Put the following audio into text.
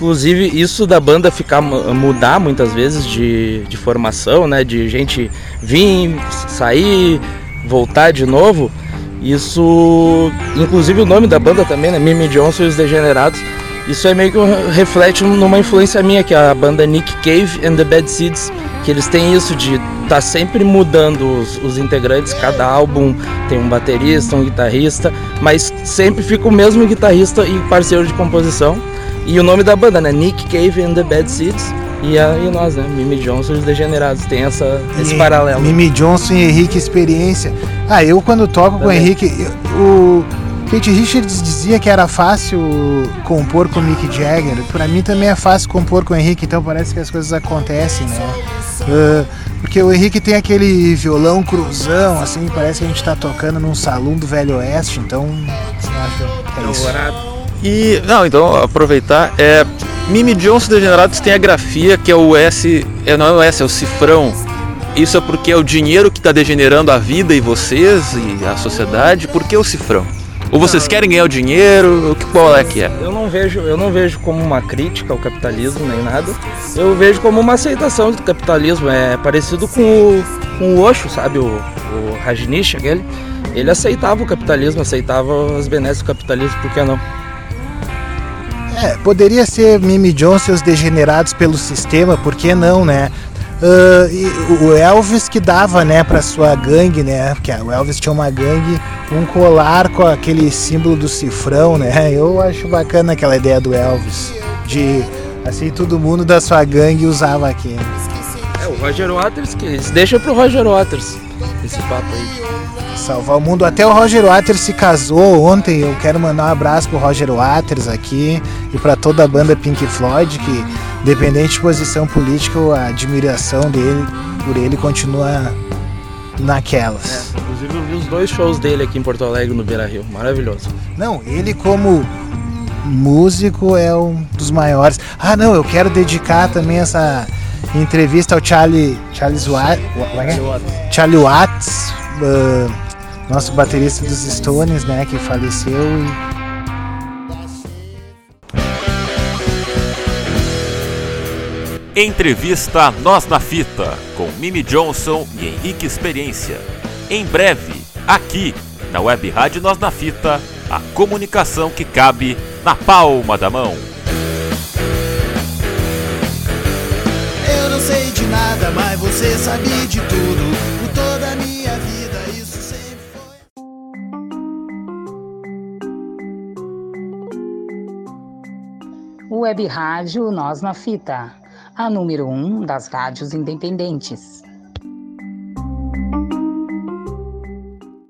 Inclusive, isso da banda ficar mudar muitas vezes de, de formação, né? De gente vir, sair, voltar de novo. Isso, inclusive o nome da banda também, né? Mimi Johnson e os Degenerados. Isso é meio que um, reflete numa influência minha, que é a banda Nick Cave and the Bad Seeds, que eles têm isso de estar tá sempre mudando os, os, integrantes, cada álbum tem um baterista, um guitarrista, mas sempre fica o mesmo guitarrista e parceiro de composição. E o nome da banda, né? Nick Cave and the Bad Seeds. E, a, e nós, né? Mimi Johnson e os Degenerados. Tem essa, esse paralelo. Mimi Johnson e Henrique Experiência. Ah, eu quando toco Também. com o Henrique, o Kate Richards dizia que era fácil compor com o Mick Jagger. Para mim também é fácil compor com o Henrique, então parece que as coisas acontecem, né? Uh, porque o Henrique tem aquele violão cruzão, assim, parece que a gente tá tocando num salão do Velho Oeste, então acho que é isso. E, não, então, aproveitar, é, Mimi Johnson Degenerados tem a grafia que é o S, é, não é o S, é o cifrão. Isso é porque é o dinheiro que está degenerando a vida e vocês e a sociedade. Por que o cifrão? Ou vocês querem ganhar o dinheiro? O que qual é que é? Eu não vejo, eu não vejo como uma crítica ao capitalismo nem nada. Eu vejo como uma aceitação do capitalismo. É parecido com o, com o Osho, sabe? O, o Rajneesh, aquele. Ele aceitava o capitalismo, aceitava as benesses do capitalismo, por que não? É, poderia ser Mimi Johnson e os degenerados pelo sistema, por que não, né? Uh, o Elvis que dava, né, para sua gangue, né? Porque o Elvis tinha uma gangue, um colar com aquele símbolo do cifrão, né? Eu acho bacana aquela ideia do Elvis de assim todo mundo da sua gangue usava aquilo. O Roger Waters que deixa pro Roger Waters esse papo aí salvar o mundo. Até o Roger Waters se casou ontem. Eu quero mandar um abraço pro Roger Waters aqui e para toda a banda Pink Floyd, que, independente de posição política, a admiração dele por ele continua naquelas. É, inclusive eu vi os dois shows dele aqui em Porto Alegre no Beira Rio. Maravilhoso. Não, ele como músico é um dos maiores. Ah, não, eu quero dedicar também essa entrevista ao Charlie Charlie Watts, Charlie Watts, uh, nosso baterista dos Stones, né, que faleceu e Entrevista Nós na Fita com Mimi Johnson e Henrique Experiência. Em breve, aqui na Web Rádio Nós na Fita, a comunicação que cabe na palma da mão. Sei de nada, mas você sabe de tudo. Por toda a minha vida, isso sempre foi. Web Rádio Nós na Fita a número um das rádios independentes.